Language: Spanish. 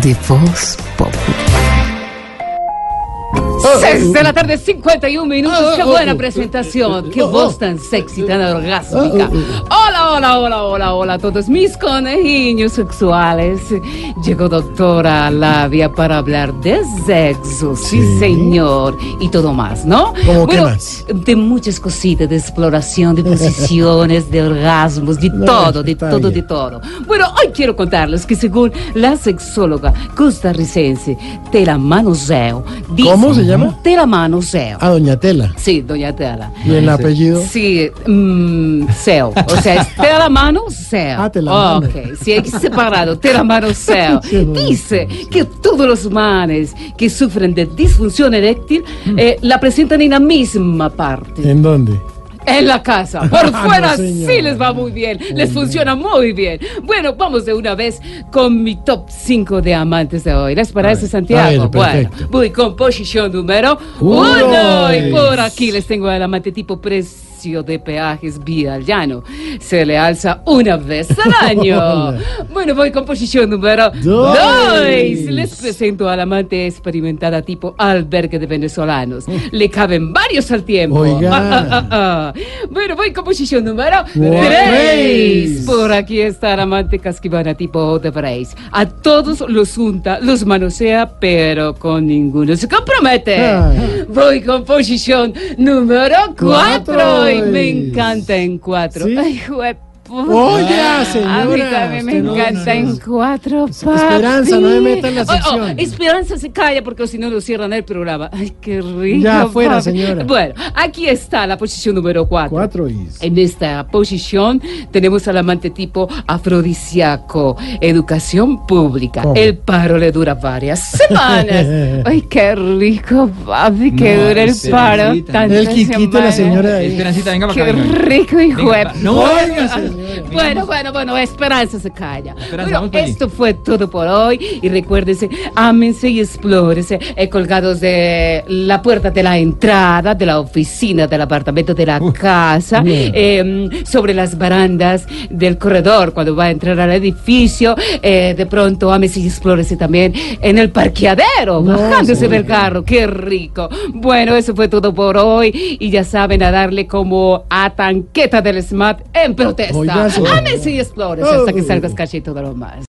De voz pop. Seis de la tarde, 51 minutos. Qué buena oh, presentación. oh, Qué oh, voz oh. tan sexy, tan orgásmica. Ah, Hola, hola, hola, hola, hola a todos mis conejillos sexuales. Llegó doctora Labia para hablar de sexo, sí, Sí. señor. Y todo más, ¿no? ¿Cómo qué bueno, más? de muchas cositas, de exploración, de posiciones, de orgasmos, de No, todo, de todo, bien. de todo. Bueno, hoy quiero contarles que según la sexóloga costarricense Tela Manoseo, dice- ¿Cómo se llama? Tela Manoseo. A Doña Tela. Sí, doña Tela. ¿Y el apellido? Sí, mm, Seo. O sea, es Tela Mano Seo. Ah, Tela Mano. Ok, sí, hay separado. Tela Mano Seo. Sí, no. Dice que todos los manes que sufren de disfunción eréctil eh, la presentan en la misma parte. ¿En dónde? En la casa. Por Ah, no, fuera señora. sí les va muy bien. Les funciona muy bien. Bueno, vamos de una vez con mi top 5 de amantes de hoy. ¿Les parece, Santiago? ver, bueno, voy con posición número Uno. uno. Y por aquí les tengo al amante tipo precio de peajes vía al llano. Se le alza una vez al año. Bueno, voy con posición número Dos. 2. Les presento al amante experimentada tipo albergue de venezolanos. Le caben varios al tiempo. Oiga. Ah, ah, ah. Bueno, voy con posición número Tres. 3. Por aquí está la amante casquivana tipo de Brace. A todos los junta, los manosea, pero con ninguno se compromete. Voy con posición número 4. Cuatro. Me encanta en 4. ¿Sí? Ay, jue- Oiga, señora. A mí también me no- encanta en cuatro, Esperanza, no me papi. meta en la Oh, oh. Esperanza se calla porque si no lo cierran el programa. Ay, qué rico. Ya, fuera, papi. señora. Bueno, aquí está la posición número cuatro. Cuatro is. En esta posición tenemos al amante tipo afrodisíaco, educación pública. ¿Cómo? El paro le dura varias semanas. Ay, qué rico, papi, que No, dure el paro El Quiquito y la señora. Esperancita, venga para Qué acá. venga. rico, hijo Venga, de no, Oiga, señora. Bueno, bueno, bueno, Esperanza se calla. Bueno, esto fue todo por hoy y recuérdense, ámense y explórense eh, colgados de la puerta de la entrada, de la oficina, del apartamento, de la casa, eh, sobre las barandas del corredor cuando va a entrar al edificio, eh, de pronto ámense y explórense también en el parqueadero, No, bajándose del carro, qué rico. Bueno, eso fue todo por hoy y ya saben a darle como a tanqueta del SMAT en protesta. Oiga, Ámense y explórense hasta que salgas cachito de lo más.